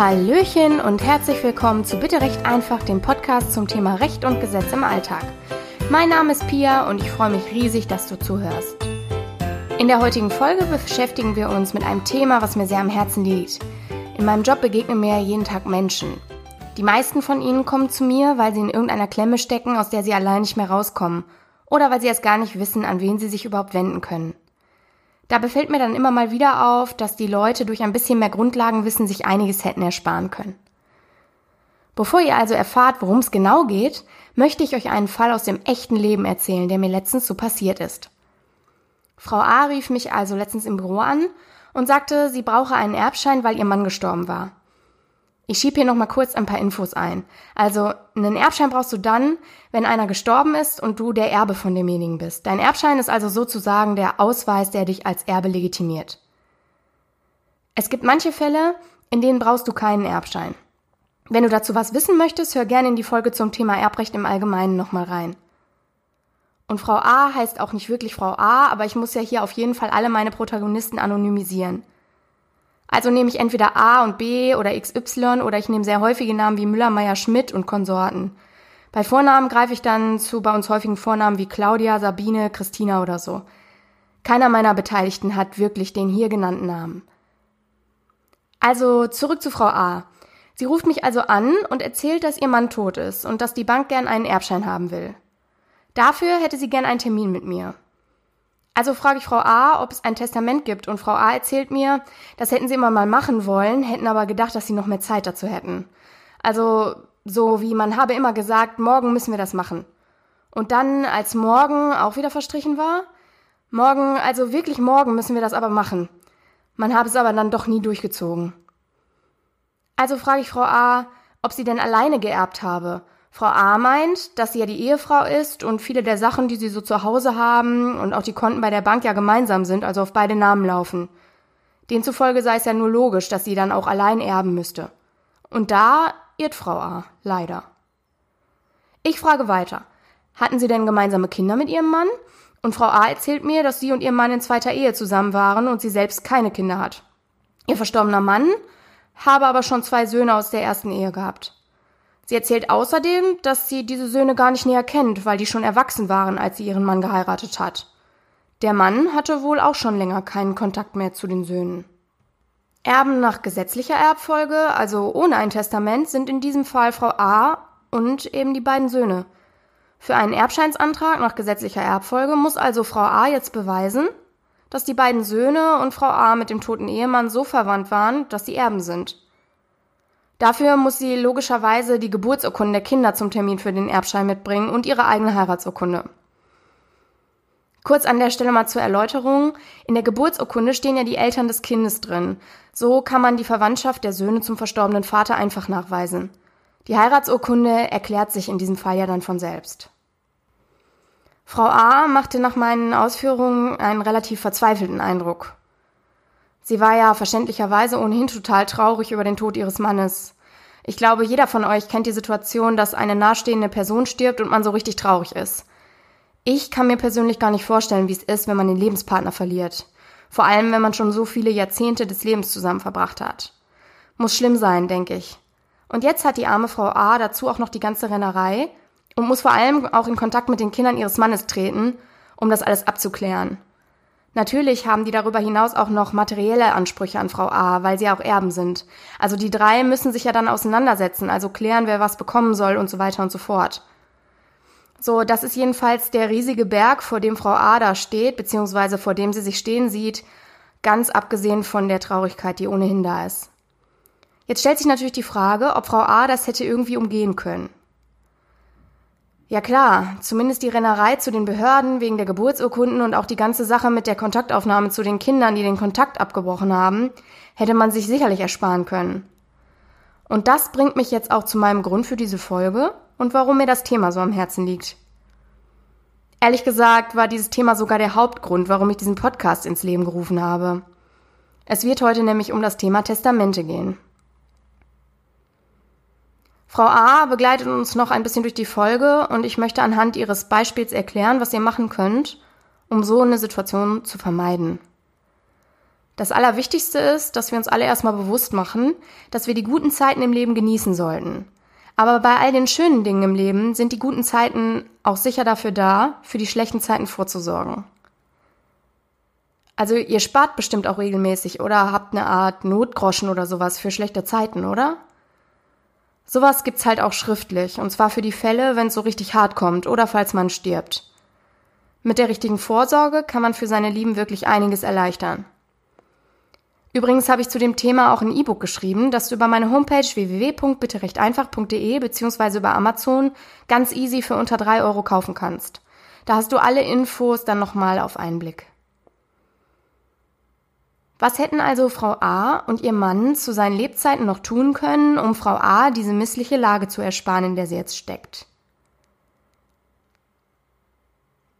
Hallöchen und herzlich willkommen zu Bitte Recht einfach, dem Podcast zum Thema Recht und Gesetz im Alltag. Mein Name ist Pia und ich freue mich riesig, dass du zuhörst. In der heutigen Folge beschäftigen wir uns mit einem Thema, was mir sehr am Herzen liegt. In meinem Job begegnen mir jeden Tag Menschen. Die meisten von ihnen kommen zu mir, weil sie in irgendeiner Klemme stecken, aus der sie allein nicht mehr rauskommen. Oder weil sie erst gar nicht wissen, an wen sie sich überhaupt wenden können. Da befällt mir dann immer mal wieder auf, dass die Leute durch ein bisschen mehr Grundlagenwissen sich einiges hätten ersparen können. Bevor ihr also erfahrt, worum es genau geht, möchte ich euch einen Fall aus dem echten Leben erzählen, der mir letztens so passiert ist. Frau A rief mich also letztens im Büro an und sagte, sie brauche einen Erbschein, weil ihr Mann gestorben war. Ich schieb hier nochmal kurz ein paar Infos ein. Also, einen Erbschein brauchst du dann, wenn einer gestorben ist und du der Erbe von demjenigen bist. Dein Erbschein ist also sozusagen der Ausweis, der dich als Erbe legitimiert. Es gibt manche Fälle, in denen brauchst du keinen Erbschein. Wenn du dazu was wissen möchtest, hör gerne in die Folge zum Thema Erbrecht im Allgemeinen nochmal rein. Und Frau A heißt auch nicht wirklich Frau A, aber ich muss ja hier auf jeden Fall alle meine Protagonisten anonymisieren. Also nehme ich entweder A und B oder XY oder ich nehme sehr häufige Namen wie Müller, Meyer, Schmidt und Konsorten. Bei Vornamen greife ich dann zu bei uns häufigen Vornamen wie Claudia, Sabine, Christina oder so. Keiner meiner Beteiligten hat wirklich den hier genannten Namen. Also zurück zu Frau A. Sie ruft mich also an und erzählt, dass ihr Mann tot ist und dass die Bank gern einen Erbschein haben will. Dafür hätte sie gern einen Termin mit mir. Also frage ich Frau A, ob es ein Testament gibt und Frau A erzählt mir, das hätten sie immer mal machen wollen, hätten aber gedacht, dass sie noch mehr Zeit dazu hätten. Also so wie man habe immer gesagt, morgen müssen wir das machen. Und dann, als morgen auch wieder verstrichen war, morgen, also wirklich morgen müssen wir das aber machen. Man habe es aber dann doch nie durchgezogen. Also frage ich Frau A, ob sie denn alleine geerbt habe Frau A meint, dass sie ja die Ehefrau ist und viele der Sachen, die sie so zu Hause haben und auch die Konten bei der Bank ja gemeinsam sind, also auf beide Namen laufen. Demzufolge sei es ja nur logisch, dass sie dann auch allein erben müsste. Und da irrt Frau A, leider. Ich frage weiter. Hatten sie denn gemeinsame Kinder mit ihrem Mann? Und Frau A erzählt mir, dass sie und ihr Mann in zweiter Ehe zusammen waren und sie selbst keine Kinder hat. Ihr verstorbener Mann habe aber schon zwei Söhne aus der ersten Ehe gehabt. Sie erzählt außerdem, dass sie diese Söhne gar nicht näher kennt, weil die schon erwachsen waren, als sie ihren Mann geheiratet hat. Der Mann hatte wohl auch schon länger keinen Kontakt mehr zu den Söhnen. Erben nach gesetzlicher Erbfolge, also ohne ein Testament, sind in diesem Fall Frau A und eben die beiden Söhne. Für einen Erbscheinsantrag nach gesetzlicher Erbfolge muss also Frau A jetzt beweisen, dass die beiden Söhne und Frau A mit dem toten Ehemann so verwandt waren, dass sie Erben sind. Dafür muss sie logischerweise die Geburtsurkunde der Kinder zum Termin für den Erbschein mitbringen und ihre eigene Heiratsurkunde. Kurz an der Stelle mal zur Erläuterung. In der Geburtsurkunde stehen ja die Eltern des Kindes drin. So kann man die Verwandtschaft der Söhne zum verstorbenen Vater einfach nachweisen. Die Heiratsurkunde erklärt sich in diesem Fall ja dann von selbst. Frau A machte nach meinen Ausführungen einen relativ verzweifelten Eindruck. Sie war ja verständlicherweise ohnehin total traurig über den Tod ihres Mannes. Ich glaube, jeder von euch kennt die Situation, dass eine nahestehende Person stirbt und man so richtig traurig ist. Ich kann mir persönlich gar nicht vorstellen, wie es ist, wenn man den Lebenspartner verliert. Vor allem, wenn man schon so viele Jahrzehnte des Lebens zusammen verbracht hat. Muss schlimm sein, denke ich. Und jetzt hat die arme Frau A dazu auch noch die ganze Rennerei und muss vor allem auch in Kontakt mit den Kindern ihres Mannes treten, um das alles abzuklären. Natürlich haben die darüber hinaus auch noch materielle Ansprüche an Frau A, weil sie auch Erben sind. Also die drei müssen sich ja dann auseinandersetzen, also klären, wer was bekommen soll und so weiter und so fort. So, das ist jedenfalls der riesige Berg, vor dem Frau A da steht, beziehungsweise vor dem sie sich stehen sieht, ganz abgesehen von der Traurigkeit, die ohnehin da ist. Jetzt stellt sich natürlich die Frage, ob Frau A das hätte irgendwie umgehen können. Ja klar, zumindest die Rennerei zu den Behörden wegen der Geburtsurkunden und auch die ganze Sache mit der Kontaktaufnahme zu den Kindern, die den Kontakt abgebrochen haben, hätte man sich sicherlich ersparen können. Und das bringt mich jetzt auch zu meinem Grund für diese Folge und warum mir das Thema so am Herzen liegt. Ehrlich gesagt war dieses Thema sogar der Hauptgrund, warum ich diesen Podcast ins Leben gerufen habe. Es wird heute nämlich um das Thema Testamente gehen. Frau A begleitet uns noch ein bisschen durch die Folge und ich möchte anhand ihres Beispiels erklären, was ihr machen könnt, um so eine Situation zu vermeiden. Das Allerwichtigste ist, dass wir uns alle erstmal bewusst machen, dass wir die guten Zeiten im Leben genießen sollten. Aber bei all den schönen Dingen im Leben sind die guten Zeiten auch sicher dafür da, für die schlechten Zeiten vorzusorgen. Also ihr spart bestimmt auch regelmäßig oder habt eine Art Notgroschen oder sowas für schlechte Zeiten, oder? Sowas gibt's halt auch schriftlich, und zwar für die Fälle, wenn es so richtig hart kommt oder falls man stirbt. Mit der richtigen Vorsorge kann man für seine Lieben wirklich einiges erleichtern. Übrigens habe ich zu dem Thema auch ein E-Book geschrieben, das du über meine Homepage www.bitterechteinfach.de bzw. über Amazon ganz easy für unter drei Euro kaufen kannst. Da hast du alle Infos dann nochmal auf einen Blick. Was hätten also Frau A und ihr Mann zu seinen Lebzeiten noch tun können, um Frau A diese missliche Lage zu ersparen, in der sie jetzt steckt?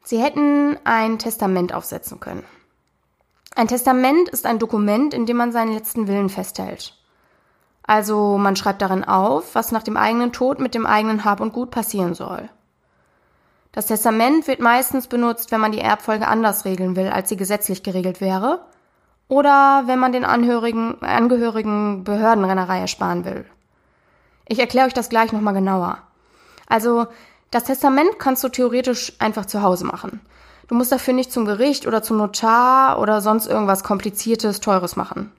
Sie hätten ein Testament aufsetzen können. Ein Testament ist ein Dokument, in dem man seinen letzten Willen festhält. Also man schreibt darin auf, was nach dem eigenen Tod mit dem eigenen Hab und Gut passieren soll. Das Testament wird meistens benutzt, wenn man die Erbfolge anders regeln will, als sie gesetzlich geregelt wäre, oder wenn man den Angehörigen, Angehörigen Behördenrennerei ersparen will. Ich erkläre euch das gleich nochmal genauer. Also, das Testament kannst du theoretisch einfach zu Hause machen. Du musst dafür nicht zum Gericht oder zum Notar oder sonst irgendwas Kompliziertes, Teures machen.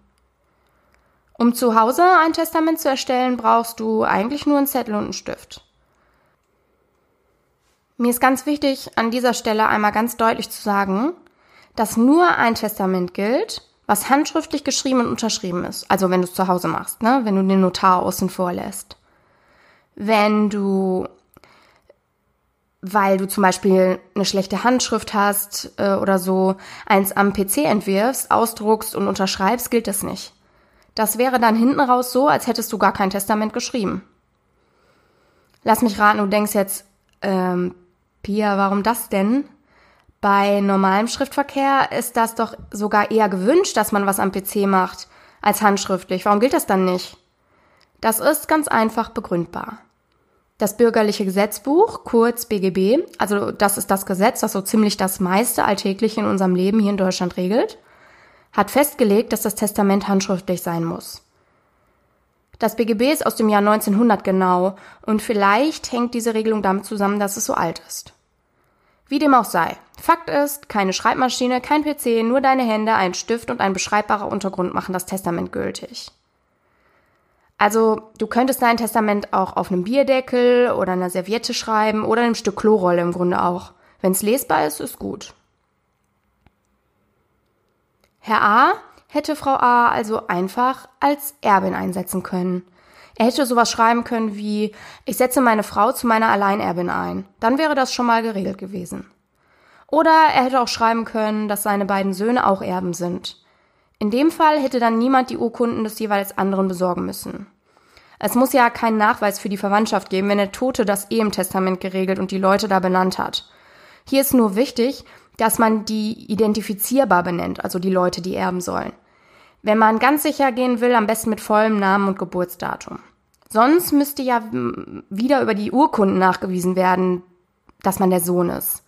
Um zu Hause ein Testament zu erstellen, brauchst du eigentlich nur einen Zettel und einen Stift. Mir ist ganz wichtig, an dieser Stelle einmal ganz deutlich zu sagen, dass nur ein Testament gilt, was handschriftlich geschrieben und unterschrieben ist. Also wenn du es zu Hause machst, ne? wenn du den Notar außen vorlässt. Wenn du weil du zum Beispiel eine schlechte Handschrift hast äh, oder so, eins am PC entwirfst, ausdruckst und unterschreibst, gilt das nicht. Das wäre dann hinten raus so, als hättest du gar kein Testament geschrieben. Lass mich raten, du denkst jetzt, ähm, Pia, warum das denn? Bei normalem Schriftverkehr ist das doch sogar eher gewünscht, dass man was am PC macht, als handschriftlich. Warum gilt das dann nicht? Das ist ganz einfach begründbar. Das bürgerliche Gesetzbuch, kurz BGB, also das ist das Gesetz, das so ziemlich das meiste Alltägliche in unserem Leben hier in Deutschland regelt, hat festgelegt, dass das Testament handschriftlich sein muss. Das BGB ist aus dem Jahr 1900 genau und vielleicht hängt diese Regelung damit zusammen, dass es so alt ist. Wie dem auch sei. Fakt ist, keine Schreibmaschine, kein PC, nur deine Hände, ein Stift und ein beschreibbarer Untergrund machen das Testament gültig. Also du könntest dein Testament auch auf einem Bierdeckel oder einer Serviette schreiben oder einem Stück Klorolle im Grunde auch. Wenn es lesbar ist, ist gut. Herr A hätte Frau A also einfach als Erbin einsetzen können. Er hätte sowas schreiben können wie Ich setze meine Frau zu meiner Alleinerbin ein. Dann wäre das schon mal geregelt gewesen. Oder er hätte auch schreiben können, dass seine beiden Söhne auch Erben sind. In dem Fall hätte dann niemand die Urkunden des jeweils anderen besorgen müssen. Es muss ja keinen Nachweis für die Verwandtschaft geben, wenn der Tote das eh im Testament geregelt und die Leute da benannt hat. Hier ist nur wichtig, dass man die identifizierbar benennt, also die Leute, die erben sollen. Wenn man ganz sicher gehen will, am besten mit vollem Namen und Geburtsdatum. Sonst müsste ja wieder über die Urkunden nachgewiesen werden, dass man der Sohn ist.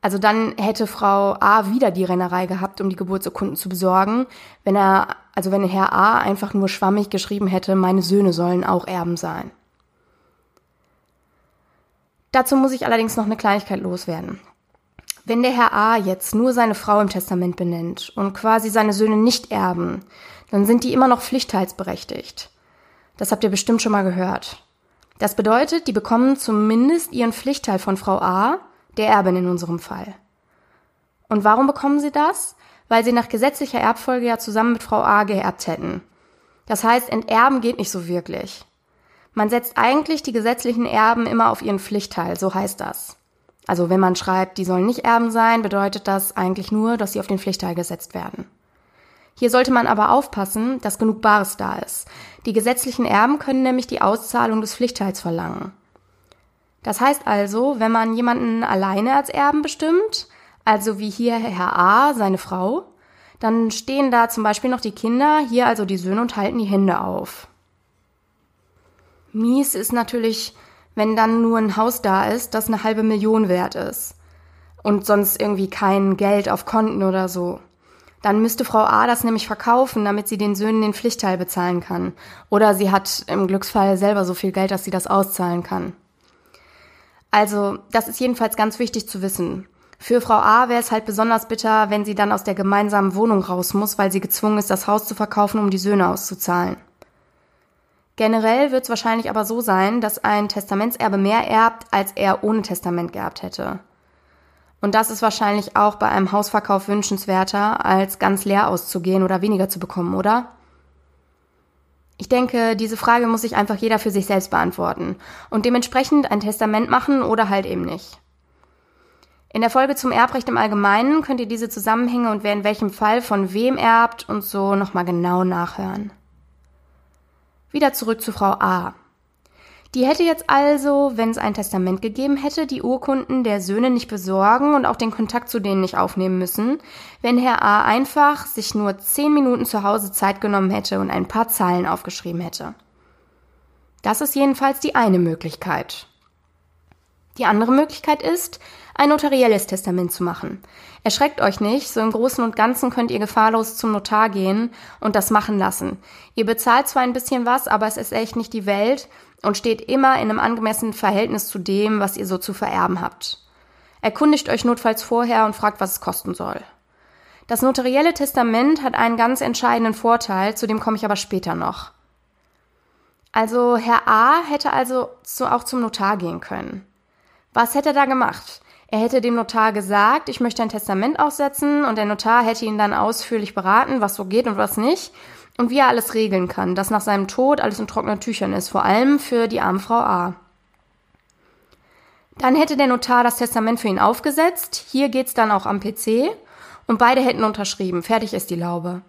Also dann hätte Frau A wieder die Rennerei gehabt, um die Geburtsurkunden zu besorgen, wenn er, also wenn Herr A einfach nur schwammig geschrieben hätte, meine Söhne sollen auch Erben sein. Dazu muss ich allerdings noch eine Kleinigkeit loswerden. Wenn der Herr A jetzt nur seine Frau im Testament benennt und quasi seine Söhne nicht erben, dann sind die immer noch pflichtteilsberechtigt. Das habt ihr bestimmt schon mal gehört. Das bedeutet, die bekommen zumindest ihren Pflichtteil von Frau A, der Erbin in unserem Fall. Und warum bekommen sie das? Weil sie nach gesetzlicher Erbfolge ja zusammen mit Frau A geerbt hätten. Das heißt, enterben geht nicht so wirklich. Man setzt eigentlich die gesetzlichen Erben immer auf ihren Pflichtteil, so heißt das. Also wenn man schreibt, die sollen nicht Erben sein, bedeutet das eigentlich nur, dass sie auf den Pflichtteil gesetzt werden. Hier sollte man aber aufpassen, dass genug Bares da ist. Die gesetzlichen Erben können nämlich die Auszahlung des Pflichtteils verlangen. Das heißt also, wenn man jemanden alleine als Erben bestimmt, also wie hier Herr A, seine Frau, dann stehen da zum Beispiel noch die Kinder, hier also die Söhne und halten die Hände auf. Mies ist natürlich, wenn dann nur ein Haus da ist, das eine halbe Million wert ist und sonst irgendwie kein Geld auf Konten oder so. Dann müsste Frau A das nämlich verkaufen, damit sie den Söhnen den Pflichtteil bezahlen kann. Oder sie hat im Glücksfall selber so viel Geld, dass sie das auszahlen kann. Also, das ist jedenfalls ganz wichtig zu wissen. Für Frau A wäre es halt besonders bitter, wenn sie dann aus der gemeinsamen Wohnung raus muss, weil sie gezwungen ist, das Haus zu verkaufen, um die Söhne auszuzahlen. Generell wird es wahrscheinlich aber so sein, dass ein Testamentserbe mehr erbt, als er ohne Testament geerbt hätte. Und das ist wahrscheinlich auch bei einem Hausverkauf wünschenswerter, als ganz leer auszugehen oder weniger zu bekommen, oder? Ich denke, diese Frage muss sich einfach jeder für sich selbst beantworten und dementsprechend ein Testament machen oder halt eben nicht. In der Folge zum Erbrecht im Allgemeinen könnt ihr diese Zusammenhänge und wer in welchem Fall von wem erbt und so nochmal genau nachhören. Wieder zurück zu Frau A. Die hätte jetzt also, wenn es ein Testament gegeben hätte, die Urkunden der Söhne nicht besorgen und auch den Kontakt zu denen nicht aufnehmen müssen, wenn Herr A einfach sich nur zehn Minuten zu Hause Zeit genommen hätte und ein paar Zahlen aufgeschrieben hätte. Das ist jedenfalls die eine Möglichkeit. Die andere Möglichkeit ist, ein notarielles Testament zu machen. Erschreckt euch nicht, so im Großen und Ganzen könnt ihr gefahrlos zum Notar gehen und das machen lassen. Ihr bezahlt zwar ein bisschen was, aber es ist echt nicht die Welt und steht immer in einem angemessenen Verhältnis zu dem, was ihr so zu vererben habt. Erkundigt euch notfalls vorher und fragt, was es kosten soll. Das notarielle Testament hat einen ganz entscheidenden Vorteil, zu dem komme ich aber später noch. Also Herr A hätte also auch zum Notar gehen können. Was hätte er da gemacht? Er hätte dem Notar gesagt, ich möchte ein Testament aufsetzen und der Notar hätte ihn dann ausführlich beraten, was so geht und was nicht und wie er alles regeln kann, dass nach seinem Tod alles in trockenen Tüchern ist, vor allem für die arme Frau A. Dann hätte der Notar das Testament für ihn aufgesetzt, hier geht's dann auch am PC und beide hätten unterschrieben, fertig ist die Laube.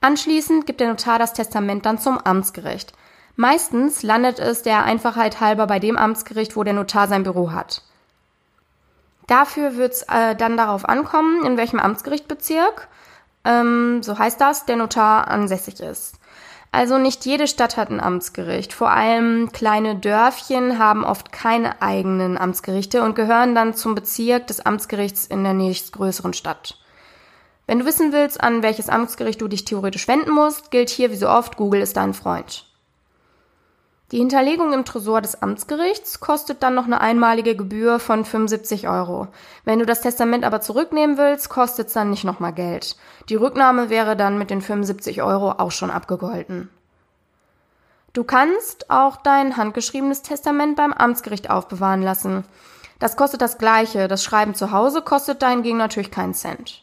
Anschließend gibt der Notar das Testament dann zum Amtsgericht. Meistens landet es der Einfachheit halber bei dem Amtsgericht, wo der Notar sein Büro hat. Dafür wird es äh, dann darauf ankommen, in welchem Amtsgerichtbezirk, ähm, so heißt das, der Notar ansässig ist. Also nicht jede Stadt hat ein Amtsgericht. Vor allem kleine Dörfchen haben oft keine eigenen Amtsgerichte und gehören dann zum Bezirk des Amtsgerichts in der nächstgrößeren Stadt. Wenn du wissen willst, an welches Amtsgericht du dich theoretisch wenden musst, gilt hier wie so oft, Google ist dein Freund. Die Hinterlegung im Tresor des Amtsgerichts kostet dann noch eine einmalige Gebühr von 75 Euro. Wenn du das Testament aber zurücknehmen willst, kostet es dann nicht nochmal Geld. Die Rücknahme wäre dann mit den 75 Euro auch schon abgegolten. Du kannst auch dein handgeschriebenes Testament beim Amtsgericht aufbewahren lassen. Das kostet das gleiche. Das Schreiben zu Hause kostet dahingegen natürlich keinen Cent.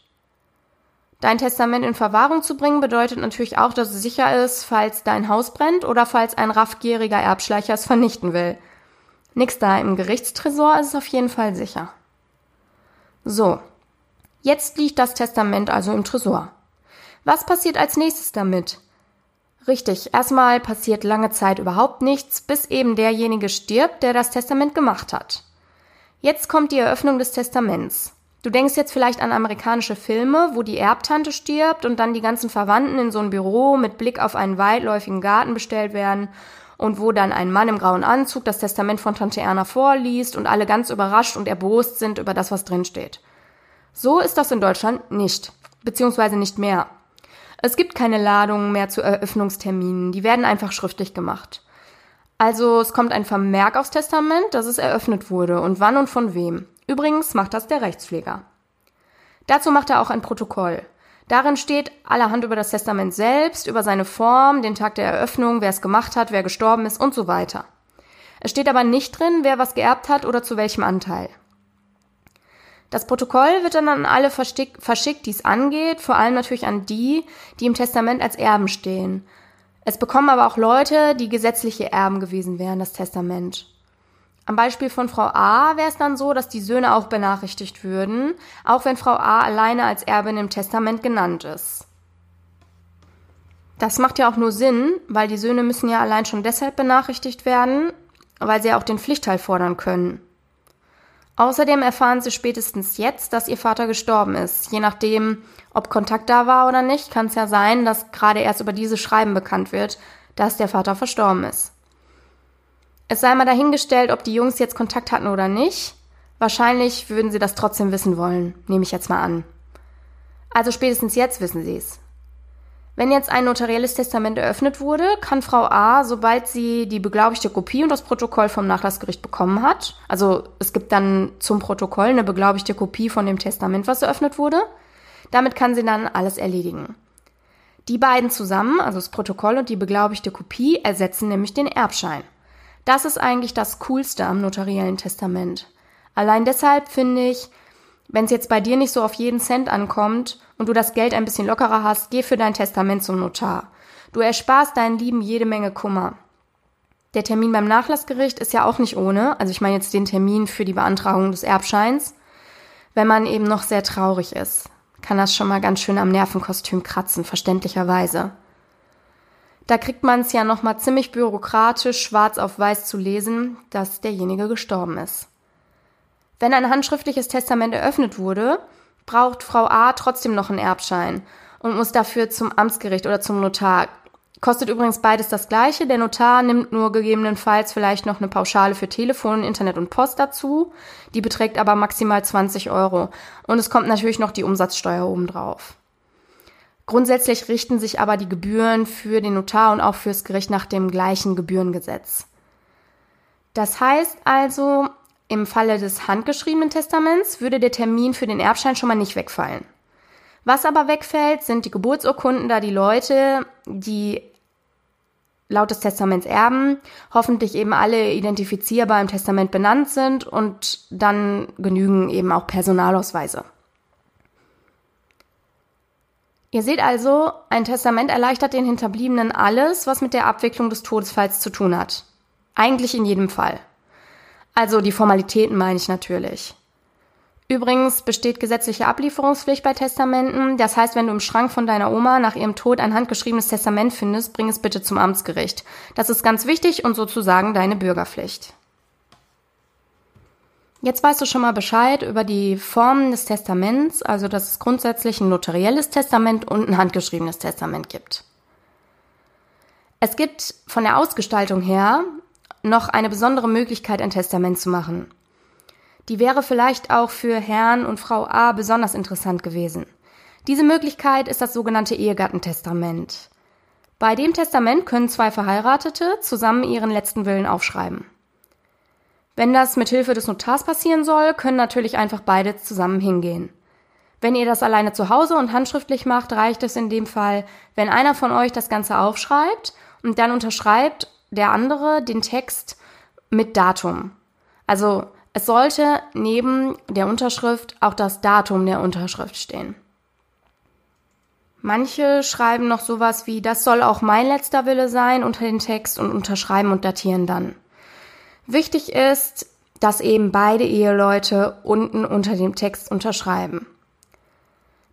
Dein Testament in Verwahrung zu bringen bedeutet natürlich auch, dass es sicher ist, falls dein Haus brennt oder falls ein raffgieriger Erbschleicher es vernichten will. Nix da, im Gerichtstresor ist es auf jeden Fall sicher. So, jetzt liegt das Testament also im Tresor. Was passiert als nächstes damit? Richtig, erstmal passiert lange Zeit überhaupt nichts, bis eben derjenige stirbt, der das Testament gemacht hat. Jetzt kommt die Eröffnung des Testaments. Du denkst jetzt vielleicht an amerikanische Filme, wo die Erbtante stirbt und dann die ganzen Verwandten in so ein Büro mit Blick auf einen weitläufigen Garten bestellt werden und wo dann ein Mann im grauen Anzug das Testament von Tante Erna vorliest und alle ganz überrascht und erbost sind über das, was drinsteht. So ist das in Deutschland nicht, beziehungsweise nicht mehr. Es gibt keine Ladungen mehr zu Eröffnungsterminen, die werden einfach schriftlich gemacht. Also es kommt ein Vermerk aufs Testament, dass es eröffnet wurde und wann und von wem. Übrigens macht das der Rechtspfleger. Dazu macht er auch ein Protokoll. Darin steht allerhand über das Testament selbst, über seine Form, den Tag der Eröffnung, wer es gemacht hat, wer gestorben ist und so weiter. Es steht aber nicht drin, wer was geerbt hat oder zu welchem Anteil. Das Protokoll wird dann an alle verschickt, die es angeht, vor allem natürlich an die, die im Testament als Erben stehen. Es bekommen aber auch Leute, die gesetzliche Erben gewesen wären, das Testament. Am Beispiel von Frau A wäre es dann so, dass die Söhne auch benachrichtigt würden, auch wenn Frau A alleine als Erbin im Testament genannt ist. Das macht ja auch nur Sinn, weil die Söhne müssen ja allein schon deshalb benachrichtigt werden, weil sie ja auch den Pflichtteil fordern können. Außerdem erfahren sie spätestens jetzt, dass ihr Vater gestorben ist. Je nachdem, ob Kontakt da war oder nicht, kann es ja sein, dass gerade erst über diese Schreiben bekannt wird, dass der Vater verstorben ist. Es sei mal dahingestellt, ob die Jungs jetzt Kontakt hatten oder nicht. Wahrscheinlich würden sie das trotzdem wissen wollen, nehme ich jetzt mal an. Also spätestens jetzt wissen Sie es. Wenn jetzt ein notarielles Testament eröffnet wurde, kann Frau A, sobald sie die beglaubigte Kopie und das Protokoll vom Nachlassgericht bekommen hat, also es gibt dann zum Protokoll eine beglaubigte Kopie von dem Testament, was eröffnet wurde, damit kann sie dann alles erledigen. Die beiden zusammen, also das Protokoll und die beglaubigte Kopie, ersetzen nämlich den Erbschein. Das ist eigentlich das Coolste am notariellen Testament. Allein deshalb finde ich, wenn es jetzt bei dir nicht so auf jeden Cent ankommt und du das Geld ein bisschen lockerer hast, geh für dein Testament zum Notar. Du ersparst deinen Lieben jede Menge Kummer. Der Termin beim Nachlassgericht ist ja auch nicht ohne, also ich meine jetzt den Termin für die Beantragung des Erbscheins, wenn man eben noch sehr traurig ist. Kann das schon mal ganz schön am Nervenkostüm kratzen, verständlicherweise. Da kriegt man es ja noch mal ziemlich bürokratisch schwarz auf weiß zu lesen, dass derjenige gestorben ist. Wenn ein handschriftliches Testament eröffnet wurde, braucht Frau A trotzdem noch einen Erbschein und muss dafür zum Amtsgericht oder zum Notar. Kostet übrigens beides das gleiche. Der Notar nimmt nur gegebenenfalls vielleicht noch eine Pauschale für Telefon, Internet und Post dazu. Die beträgt aber maximal 20 Euro. Und es kommt natürlich noch die Umsatzsteuer obendrauf. Grundsätzlich richten sich aber die Gebühren für den Notar und auch fürs Gericht nach dem gleichen Gebührengesetz. Das heißt also, im Falle des handgeschriebenen Testaments würde der Termin für den Erbschein schon mal nicht wegfallen. Was aber wegfällt, sind die Geburtsurkunden, da die Leute, die laut des Testaments erben, hoffentlich eben alle identifizierbar im Testament benannt sind und dann genügen eben auch Personalausweise. Ihr seht also, ein Testament erleichtert den Hinterbliebenen alles, was mit der Abwicklung des Todesfalls zu tun hat. Eigentlich in jedem Fall. Also die Formalitäten meine ich natürlich. Übrigens besteht gesetzliche Ablieferungspflicht bei Testamenten. Das heißt, wenn du im Schrank von deiner Oma nach ihrem Tod ein handgeschriebenes Testament findest, bring es bitte zum Amtsgericht. Das ist ganz wichtig und sozusagen deine Bürgerpflicht. Jetzt weißt du schon mal Bescheid über die Formen des Testaments, also dass es grundsätzlich ein notarielles Testament und ein handgeschriebenes Testament gibt. Es gibt von der Ausgestaltung her noch eine besondere Möglichkeit, ein Testament zu machen. Die wäre vielleicht auch für Herrn und Frau A besonders interessant gewesen. Diese Möglichkeit ist das sogenannte Ehegattentestament. Bei dem Testament können zwei Verheiratete zusammen ihren letzten Willen aufschreiben. Wenn das mit Hilfe des Notars passieren soll, können natürlich einfach beide zusammen hingehen. Wenn ihr das alleine zu Hause und handschriftlich macht, reicht es in dem Fall, wenn einer von euch das Ganze aufschreibt und dann unterschreibt der andere den Text mit Datum. Also es sollte neben der Unterschrift auch das Datum der Unterschrift stehen. Manche schreiben noch sowas wie, das soll auch mein letzter Wille sein unter den Text und unterschreiben und datieren dann. Wichtig ist, dass eben beide Eheleute unten unter dem Text unterschreiben.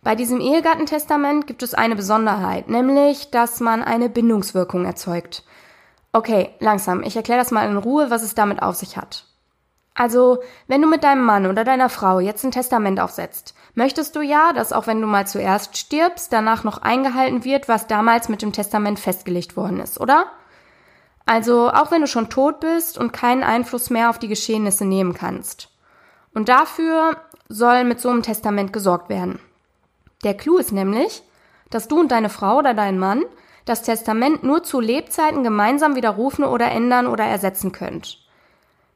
Bei diesem Ehegattentestament gibt es eine Besonderheit, nämlich, dass man eine Bindungswirkung erzeugt. Okay, langsam. Ich erkläre das mal in Ruhe, was es damit auf sich hat. Also, wenn du mit deinem Mann oder deiner Frau jetzt ein Testament aufsetzt, möchtest du ja, dass auch wenn du mal zuerst stirbst, danach noch eingehalten wird, was damals mit dem Testament festgelegt worden ist, oder? Also, auch wenn du schon tot bist und keinen Einfluss mehr auf die Geschehnisse nehmen kannst. Und dafür soll mit so einem Testament gesorgt werden. Der Clou ist nämlich, dass du und deine Frau oder dein Mann das Testament nur zu Lebzeiten gemeinsam widerrufen oder ändern oder ersetzen könnt.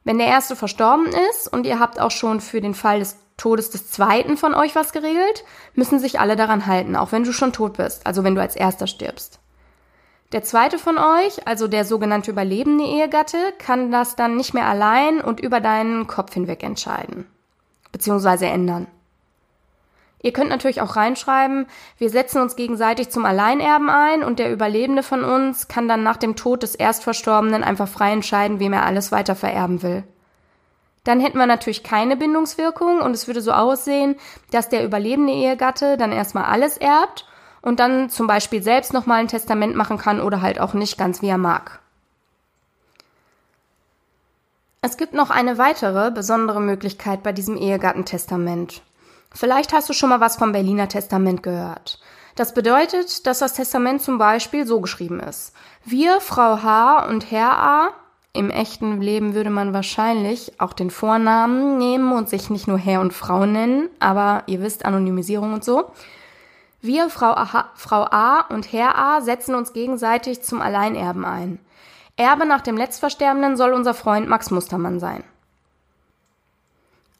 Wenn der erste verstorben ist und ihr habt auch schon für den Fall des Todes des zweiten von euch was geregelt, müssen sich alle daran halten, auch wenn du schon tot bist, also wenn du als erster stirbst. Der zweite von euch, also der sogenannte überlebende Ehegatte, kann das dann nicht mehr allein und über deinen Kopf hinweg entscheiden, beziehungsweise ändern. Ihr könnt natürlich auch reinschreiben, wir setzen uns gegenseitig zum Alleinerben ein und der Überlebende von uns kann dann nach dem Tod des Erstverstorbenen einfach frei entscheiden, wem er alles weiter vererben will. Dann hätten wir natürlich keine Bindungswirkung und es würde so aussehen, dass der überlebende Ehegatte dann erstmal alles erbt und dann zum Beispiel selbst nochmal ein Testament machen kann oder halt auch nicht ganz wie er mag. Es gibt noch eine weitere besondere Möglichkeit bei diesem Ehegattentestament. Vielleicht hast du schon mal was vom Berliner Testament gehört. Das bedeutet, dass das Testament zum Beispiel so geschrieben ist. Wir, Frau H. und Herr A. Im echten Leben würde man wahrscheinlich auch den Vornamen nehmen und sich nicht nur Herr und Frau nennen, aber ihr wisst, Anonymisierung und so. Wir, Frau A, Frau A und Herr A, setzen uns gegenseitig zum Alleinerben ein. Erbe nach dem Letztversterbenden soll unser Freund Max Mustermann sein.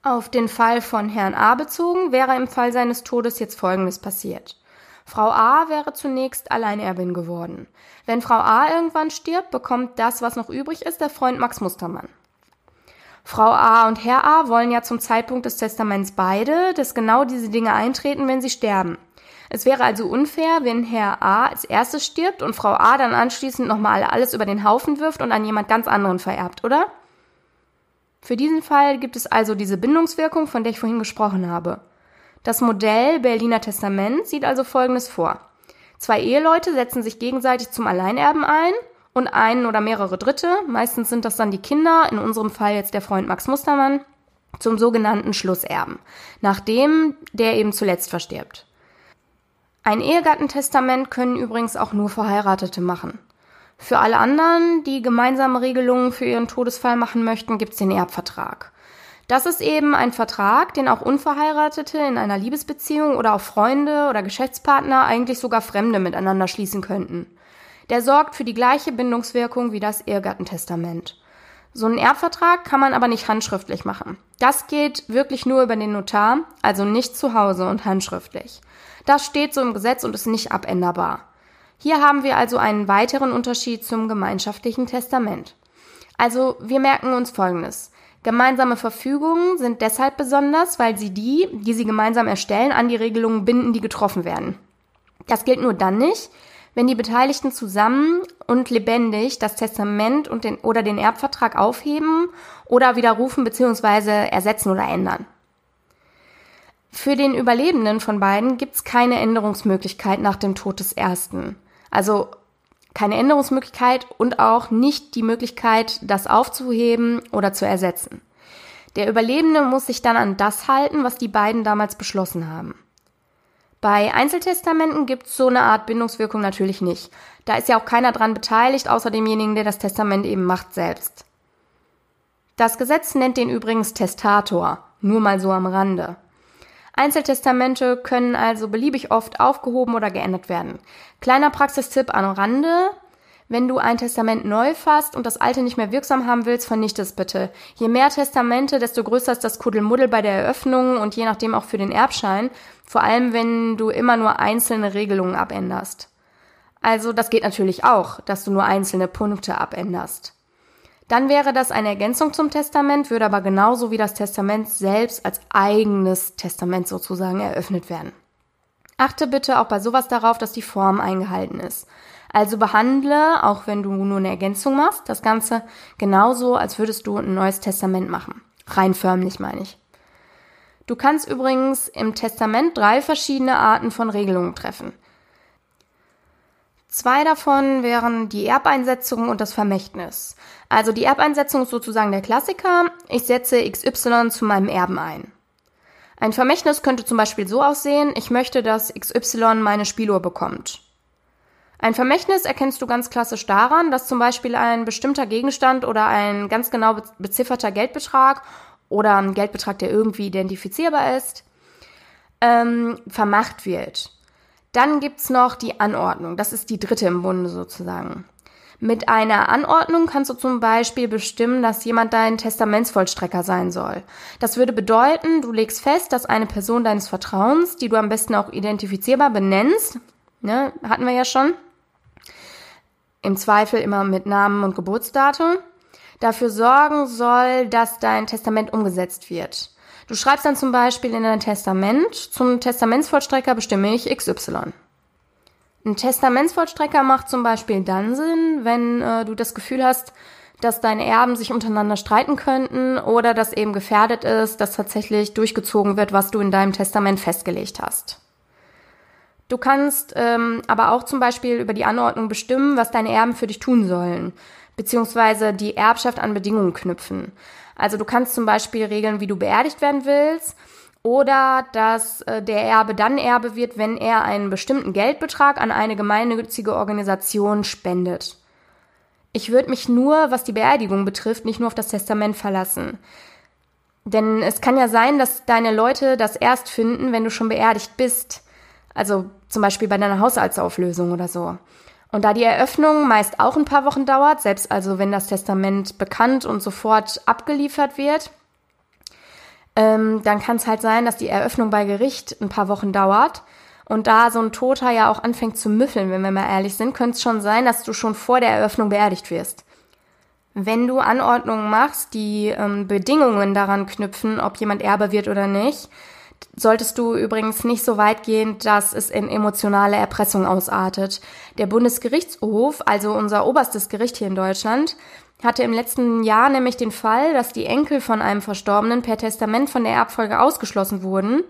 Auf den Fall von Herrn A bezogen wäre im Fall seines Todes jetzt Folgendes passiert. Frau A wäre zunächst Alleinerbin geworden. Wenn Frau A irgendwann stirbt, bekommt das, was noch übrig ist, der Freund Max Mustermann. Frau A und Herr A wollen ja zum Zeitpunkt des Testaments beide, dass genau diese Dinge eintreten, wenn sie sterben. Es wäre also unfair, wenn Herr A als erstes stirbt und Frau A dann anschließend nochmal alles über den Haufen wirft und an jemand ganz anderen vererbt, oder? Für diesen Fall gibt es also diese Bindungswirkung, von der ich vorhin gesprochen habe. Das Modell Berliner Testament sieht also Folgendes vor. Zwei Eheleute setzen sich gegenseitig zum Alleinerben ein und einen oder mehrere Dritte, meistens sind das dann die Kinder, in unserem Fall jetzt der Freund Max Mustermann, zum sogenannten Schlusserben, nachdem der eben zuletzt verstirbt. Ein Ehegattentestament können übrigens auch nur Verheiratete machen. Für alle anderen, die gemeinsame Regelungen für ihren Todesfall machen möchten, gibt's den Erbvertrag. Das ist eben ein Vertrag, den auch Unverheiratete in einer Liebesbeziehung oder auch Freunde oder Geschäftspartner, eigentlich sogar Fremde miteinander schließen könnten. Der sorgt für die gleiche Bindungswirkung wie das Ehegattentestament. So einen Erbvertrag kann man aber nicht handschriftlich machen. Das geht wirklich nur über den Notar, also nicht zu Hause und handschriftlich. Das steht so im Gesetz und ist nicht abänderbar. Hier haben wir also einen weiteren Unterschied zum gemeinschaftlichen Testament. Also wir merken uns Folgendes. Gemeinsame Verfügungen sind deshalb besonders, weil sie die, die sie gemeinsam erstellen, an die Regelungen binden, die getroffen werden. Das gilt nur dann nicht, wenn die Beteiligten zusammen und lebendig das Testament und den, oder den Erbvertrag aufheben oder widerrufen bzw. ersetzen oder ändern. Für den Überlebenden von beiden gibt es keine Änderungsmöglichkeit nach dem Tod des Ersten. Also keine Änderungsmöglichkeit und auch nicht die Möglichkeit, das aufzuheben oder zu ersetzen. Der Überlebende muss sich dann an das halten, was die beiden damals beschlossen haben. Bei Einzeltestamenten gibt es so eine Art Bindungswirkung natürlich nicht. Da ist ja auch keiner dran beteiligt, außer demjenigen, der das Testament eben macht selbst. Das Gesetz nennt den übrigens Testator, nur mal so am Rande. Einzeltestamente können also beliebig oft aufgehoben oder geändert werden. Kleiner Praxistipp am Rande. Wenn du ein Testament neu fasst und das alte nicht mehr wirksam haben willst, vernichte es bitte. Je mehr Testamente, desto größer ist das Kuddelmuddel bei der Eröffnung und je nachdem auch für den Erbschein. Vor allem, wenn du immer nur einzelne Regelungen abänderst. Also das geht natürlich auch, dass du nur einzelne Punkte abänderst. Dann wäre das eine Ergänzung zum Testament, würde aber genauso wie das Testament selbst als eigenes Testament sozusagen eröffnet werden. Achte bitte auch bei sowas darauf, dass die Form eingehalten ist. Also behandle, auch wenn du nur eine Ergänzung machst, das Ganze genauso, als würdest du ein neues Testament machen. Rein förmlich meine ich. Du kannst übrigens im Testament drei verschiedene Arten von Regelungen treffen. Zwei davon wären die Erbeinsetzung und das Vermächtnis. Also die Erbeinsetzung ist sozusagen der Klassiker. Ich setze XY zu meinem Erben ein. Ein Vermächtnis könnte zum Beispiel so aussehen, ich möchte, dass XY meine Spieluhr bekommt. Ein Vermächtnis erkennst du ganz klassisch daran, dass zum Beispiel ein bestimmter Gegenstand oder ein ganz genau bezifferter Geldbetrag oder ein Geldbetrag, der irgendwie identifizierbar ist, ähm, vermacht wird. Dann gibt's noch die Anordnung. Das ist die dritte im Bunde sozusagen. Mit einer Anordnung kannst du zum Beispiel bestimmen, dass jemand dein Testamentsvollstrecker sein soll. Das würde bedeuten, du legst fest, dass eine Person deines Vertrauens, die du am besten auch identifizierbar benennst, ne, hatten wir ja schon, im Zweifel immer mit Namen und Geburtsdatum, dafür sorgen soll, dass dein Testament umgesetzt wird. Du schreibst dann zum Beispiel in dein Testament, zum Testamentsvollstrecker bestimme ich XY. Ein Testamentsvollstrecker macht zum Beispiel dann Sinn, wenn äh, du das Gefühl hast, dass deine Erben sich untereinander streiten könnten oder dass eben gefährdet ist, dass tatsächlich durchgezogen wird, was du in deinem Testament festgelegt hast. Du kannst ähm, aber auch zum Beispiel über die Anordnung bestimmen, was deine Erben für dich tun sollen, beziehungsweise die Erbschaft an Bedingungen knüpfen. Also du kannst zum Beispiel regeln, wie du beerdigt werden willst oder dass äh, der Erbe dann Erbe wird, wenn er einen bestimmten Geldbetrag an eine gemeinnützige Organisation spendet. Ich würde mich nur, was die Beerdigung betrifft, nicht nur auf das Testament verlassen. Denn es kann ja sein, dass deine Leute das erst finden, wenn du schon beerdigt bist. Also zum Beispiel bei deiner Haushaltsauflösung oder so. Und da die Eröffnung meist auch ein paar Wochen dauert, selbst also wenn das Testament bekannt und sofort abgeliefert wird, ähm, dann kann es halt sein, dass die Eröffnung bei Gericht ein paar Wochen dauert. Und da so ein Toter ja auch anfängt zu müffeln, wenn wir mal ehrlich sind, könnte es schon sein, dass du schon vor der Eröffnung beerdigt wirst. Wenn du Anordnungen machst, die ähm, Bedingungen daran knüpfen, ob jemand Erbe wird oder nicht, solltest du übrigens nicht so weit gehen, dass es in emotionale Erpressung ausartet. Der Bundesgerichtshof, also unser oberstes Gericht hier in Deutschland, hatte im letzten Jahr nämlich den Fall, dass die Enkel von einem Verstorbenen per Testament von der Erbfolge ausgeschlossen wurden,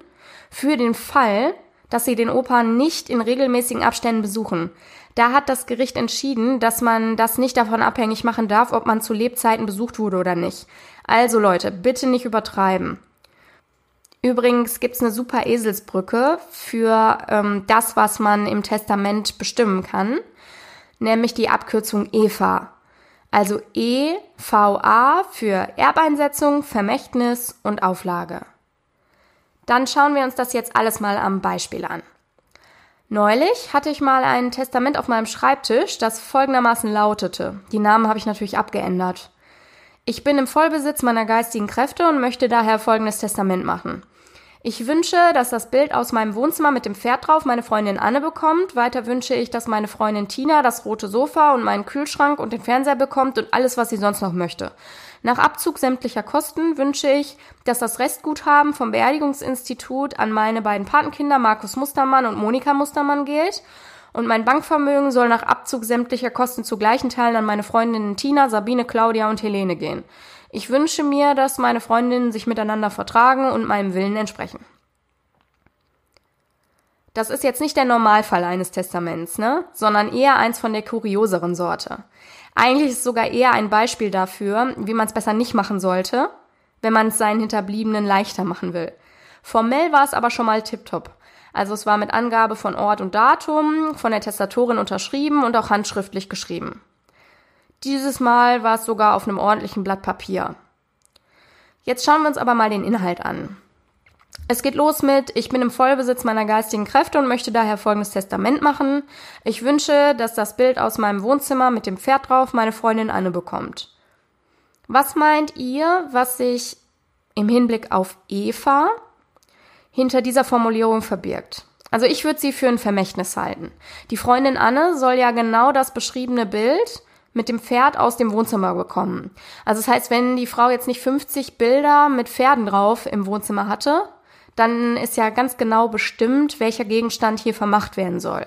für den Fall, dass sie den Opa nicht in regelmäßigen Abständen besuchen. Da hat das Gericht entschieden, dass man das nicht davon abhängig machen darf, ob man zu Lebzeiten besucht wurde oder nicht. Also Leute, bitte nicht übertreiben. Übrigens gibt's eine super Eselsbrücke für ähm, das, was man im Testament bestimmen kann, nämlich die Abkürzung EVA. Also EVA für Erbeinsetzung, Vermächtnis und Auflage. Dann schauen wir uns das jetzt alles mal am Beispiel an. Neulich hatte ich mal ein Testament auf meinem Schreibtisch, das folgendermaßen lautete. Die Namen habe ich natürlich abgeändert. Ich bin im Vollbesitz meiner geistigen Kräfte und möchte daher folgendes Testament machen. Ich wünsche, dass das Bild aus meinem Wohnzimmer mit dem Pferd drauf meine Freundin Anne bekommt. Weiter wünsche ich, dass meine Freundin Tina das rote Sofa und meinen Kühlschrank und den Fernseher bekommt und alles, was sie sonst noch möchte. Nach Abzug sämtlicher Kosten wünsche ich, dass das Restguthaben vom Beerdigungsinstitut an meine beiden Patenkinder Markus Mustermann und Monika Mustermann geht. Und mein Bankvermögen soll nach Abzug sämtlicher Kosten zu gleichen Teilen an meine Freundinnen Tina, Sabine, Claudia und Helene gehen. Ich wünsche mir, dass meine Freundinnen sich miteinander vertragen und meinem Willen entsprechen. Das ist jetzt nicht der Normalfall eines Testaments, ne? sondern eher eins von der kurioseren Sorte. Eigentlich ist es sogar eher ein Beispiel dafür, wie man es besser nicht machen sollte, wenn man es seinen Hinterbliebenen leichter machen will. Formell war es aber schon mal tiptop. Also es war mit Angabe von Ort und Datum, von der Testatorin unterschrieben und auch handschriftlich geschrieben. Dieses Mal war es sogar auf einem ordentlichen Blatt Papier. Jetzt schauen wir uns aber mal den Inhalt an. Es geht los mit, ich bin im Vollbesitz meiner geistigen Kräfte und möchte daher folgendes Testament machen. Ich wünsche, dass das Bild aus meinem Wohnzimmer mit dem Pferd drauf meine Freundin Anne bekommt. Was meint ihr, was sich im Hinblick auf Eva hinter dieser Formulierung verbirgt? Also ich würde sie für ein Vermächtnis halten. Die Freundin Anne soll ja genau das beschriebene Bild mit dem Pferd aus dem Wohnzimmer bekommen. Also das heißt, wenn die Frau jetzt nicht 50 Bilder mit Pferden drauf im Wohnzimmer hatte, dann ist ja ganz genau bestimmt, welcher Gegenstand hier vermacht werden soll.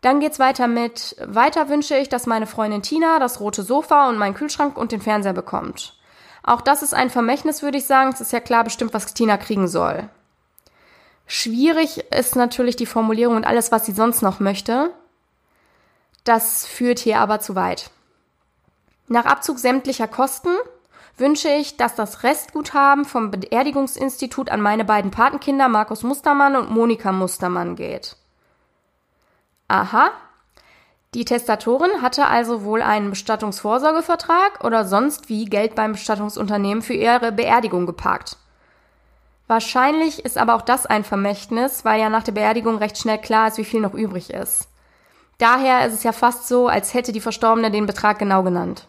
Dann geht's weiter mit, weiter wünsche ich, dass meine Freundin Tina das rote Sofa und meinen Kühlschrank und den Fernseher bekommt. Auch das ist ein Vermächtnis, würde ich sagen. Es ist ja klar bestimmt, was Tina kriegen soll. Schwierig ist natürlich die Formulierung und alles, was sie sonst noch möchte. Das führt hier aber zu weit. Nach Abzug sämtlicher Kosten wünsche ich, dass das Restguthaben vom Beerdigungsinstitut an meine beiden Patenkinder Markus Mustermann und Monika Mustermann geht. Aha. Die Testatorin hatte also wohl einen Bestattungsvorsorgevertrag oder sonst wie Geld beim Bestattungsunternehmen für ihre Beerdigung geparkt. Wahrscheinlich ist aber auch das ein Vermächtnis, weil ja nach der Beerdigung recht schnell klar ist, wie viel noch übrig ist. Daher ist es ja fast so, als hätte die Verstorbene den Betrag genau genannt.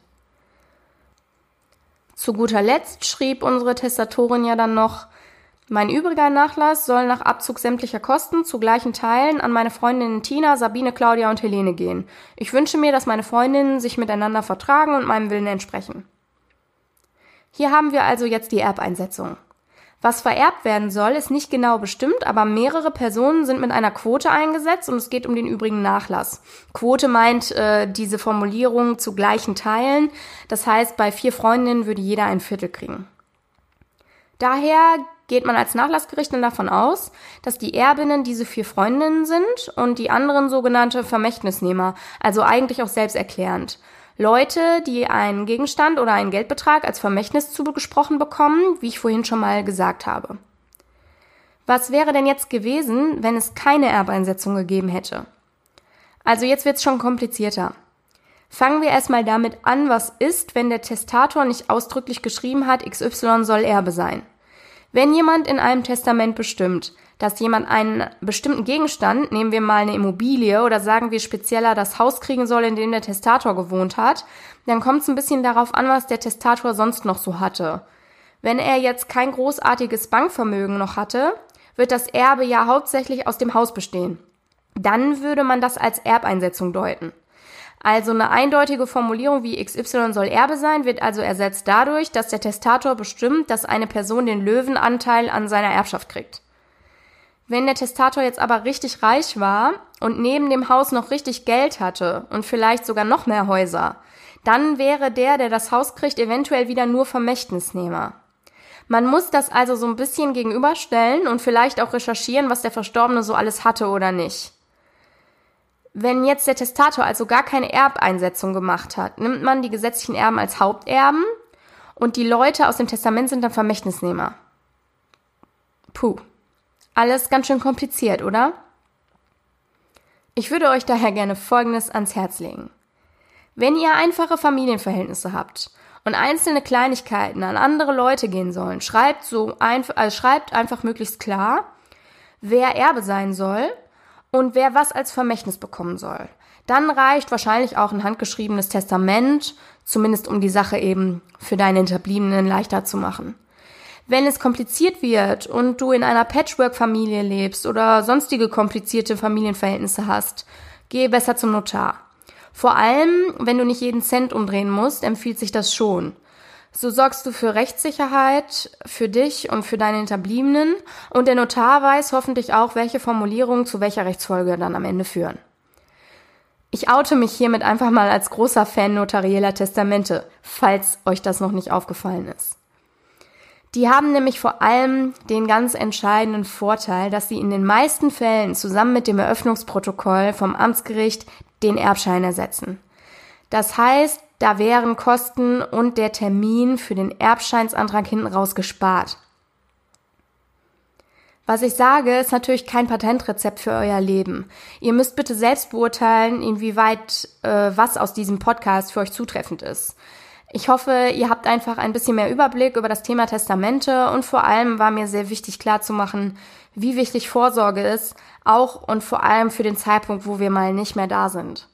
Zu guter Letzt schrieb unsere Testatorin ja dann noch, mein übriger Nachlass soll nach Abzug sämtlicher Kosten zu gleichen Teilen an meine Freundinnen Tina, Sabine, Claudia und Helene gehen. Ich wünsche mir, dass meine Freundinnen sich miteinander vertragen und meinem Willen entsprechen. Hier haben wir also jetzt die Erbeinsetzung. Was vererbt werden soll, ist nicht genau bestimmt, aber mehrere Personen sind mit einer Quote eingesetzt und es geht um den übrigen Nachlass. Quote meint äh, diese Formulierung zu gleichen Teilen. Das heißt, bei vier Freundinnen würde jeder ein Viertel kriegen. Daher geht man als Nachlassgericht dann davon aus, dass die Erbinnen diese vier Freundinnen sind und die anderen sogenannte Vermächtnisnehmer, also eigentlich auch selbsterklärend. Leute, die einen Gegenstand oder einen Geldbetrag als Vermächtnis zugesprochen bekommen, wie ich vorhin schon mal gesagt habe. Was wäre denn jetzt gewesen, wenn es keine Erbeinsetzung gegeben hätte? Also jetzt wird's schon komplizierter. Fangen wir erstmal damit an, was ist, wenn der Testator nicht ausdrücklich geschrieben hat, XY soll Erbe sein. Wenn jemand in einem Testament bestimmt, dass jemand einen bestimmten Gegenstand, nehmen wir mal eine Immobilie oder sagen wir spezieller das Haus kriegen soll, in dem der Testator gewohnt hat, dann kommt es ein bisschen darauf an, was der Testator sonst noch so hatte. Wenn er jetzt kein großartiges Bankvermögen noch hatte, wird das Erbe ja hauptsächlich aus dem Haus bestehen. Dann würde man das als Erbeinsetzung deuten. Also eine eindeutige Formulierung wie XY soll Erbe sein, wird also ersetzt dadurch, dass der Testator bestimmt, dass eine Person den Löwenanteil an seiner Erbschaft kriegt. Wenn der Testator jetzt aber richtig reich war und neben dem Haus noch richtig Geld hatte und vielleicht sogar noch mehr Häuser, dann wäre der, der das Haus kriegt, eventuell wieder nur Vermächtnisnehmer. Man muss das also so ein bisschen gegenüberstellen und vielleicht auch recherchieren, was der Verstorbene so alles hatte oder nicht. Wenn jetzt der Testator also gar keine Erbeinsetzung gemacht hat, nimmt man die gesetzlichen Erben als Haupterben und die Leute aus dem Testament sind dann Vermächtnisnehmer. Puh. Alles ganz schön kompliziert, oder? Ich würde euch daher gerne Folgendes ans Herz legen. Wenn ihr einfache Familienverhältnisse habt und einzelne Kleinigkeiten an andere Leute gehen sollen, schreibt so einfach, also schreibt einfach möglichst klar, wer Erbe sein soll und wer was als Vermächtnis bekommen soll. Dann reicht wahrscheinlich auch ein handgeschriebenes Testament, zumindest um die Sache eben für deine Hinterbliebenen leichter zu machen. Wenn es kompliziert wird und du in einer Patchwork-Familie lebst oder sonstige komplizierte Familienverhältnisse hast, geh besser zum Notar. Vor allem, wenn du nicht jeden Cent umdrehen musst, empfiehlt sich das schon. So sorgst du für Rechtssicherheit für dich und für deine Hinterbliebenen und der Notar weiß hoffentlich auch, welche Formulierungen zu welcher Rechtsfolge dann am Ende führen. Ich oute mich hiermit einfach mal als großer Fan notarieller Testamente, falls euch das noch nicht aufgefallen ist. Die haben nämlich vor allem den ganz entscheidenden Vorteil, dass sie in den meisten Fällen zusammen mit dem Eröffnungsprotokoll vom Amtsgericht den Erbschein ersetzen. Das heißt, da wären Kosten und der Termin für den Erbscheinsantrag hinten raus gespart. Was ich sage, ist natürlich kein Patentrezept für euer Leben. Ihr müsst bitte selbst beurteilen, inwieweit äh, was aus diesem Podcast für euch zutreffend ist. Ich hoffe, ihr habt einfach ein bisschen mehr Überblick über das Thema Testamente und vor allem war mir sehr wichtig klarzumachen, wie wichtig Vorsorge ist, auch und vor allem für den Zeitpunkt, wo wir mal nicht mehr da sind.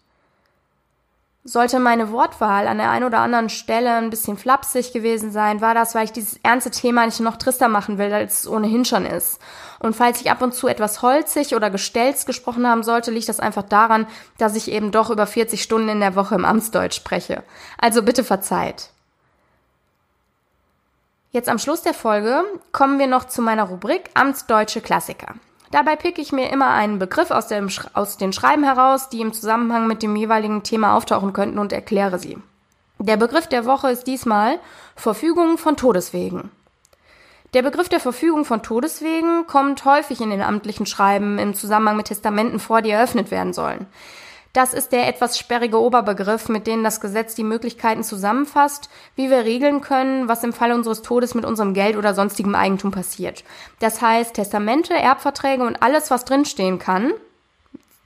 Sollte meine Wortwahl an der einen oder anderen Stelle ein bisschen flapsig gewesen sein, war das, weil ich dieses ernste Thema nicht noch trister machen will, als es ohnehin schon ist. Und falls ich ab und zu etwas holzig oder gestelzt gesprochen haben sollte, liegt das einfach daran, dass ich eben doch über 40 Stunden in der Woche im Amtsdeutsch spreche. Also bitte verzeiht. Jetzt am Schluss der Folge kommen wir noch zu meiner Rubrik Amtsdeutsche Klassiker. Dabei picke ich mir immer einen Begriff aus, dem, aus den Schreiben heraus, die im Zusammenhang mit dem jeweiligen Thema auftauchen könnten und erkläre sie. Der Begriff der Woche ist diesmal Verfügung von Todeswegen. Der Begriff der Verfügung von Todeswegen kommt häufig in den amtlichen Schreiben im Zusammenhang mit Testamenten vor, die eröffnet werden sollen. Das ist der etwas sperrige Oberbegriff, mit dem das Gesetz die Möglichkeiten zusammenfasst, wie wir regeln können, was im Fall unseres Todes mit unserem Geld oder sonstigem Eigentum passiert. Das heißt, Testamente, Erbverträge und alles, was drinstehen kann,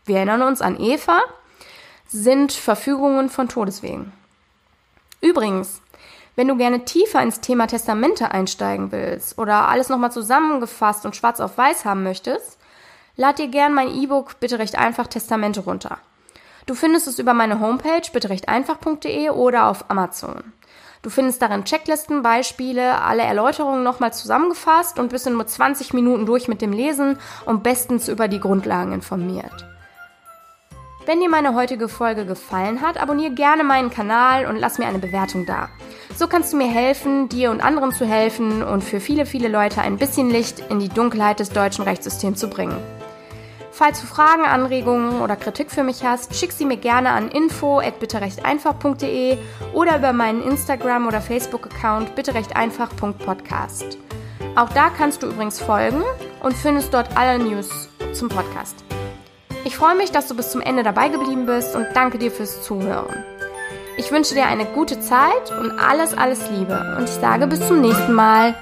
wir erinnern uns an Eva, sind Verfügungen von Todeswegen. Übrigens, wenn du gerne tiefer ins Thema Testamente einsteigen willst oder alles nochmal zusammengefasst und schwarz auf weiß haben möchtest, lad dir gern mein E-Book Bitte recht einfach Testamente runter. Du findest es über meine Homepage bitterechteinfach.de oder auf Amazon. Du findest darin Checklisten, Beispiele, alle Erläuterungen nochmal zusammengefasst und bist in nur 20 Minuten durch mit dem Lesen und bestens über die Grundlagen informiert. Wenn dir meine heutige Folge gefallen hat, abonniere gerne meinen Kanal und lass mir eine Bewertung da. So kannst du mir helfen, dir und anderen zu helfen und für viele, viele Leute ein bisschen Licht in die Dunkelheit des deutschen Rechtssystems zu bringen. Falls du Fragen, Anregungen oder Kritik für mich hast, schick sie mir gerne an info@bitterechteinfach.de oder über meinen Instagram- oder Facebook-Account bitterechteinfach.podcast. Auch da kannst du übrigens folgen und findest dort alle News zum Podcast. Ich freue mich, dass du bis zum Ende dabei geblieben bist und danke dir fürs Zuhören. Ich wünsche dir eine gute Zeit und alles, alles Liebe und ich sage bis zum nächsten Mal.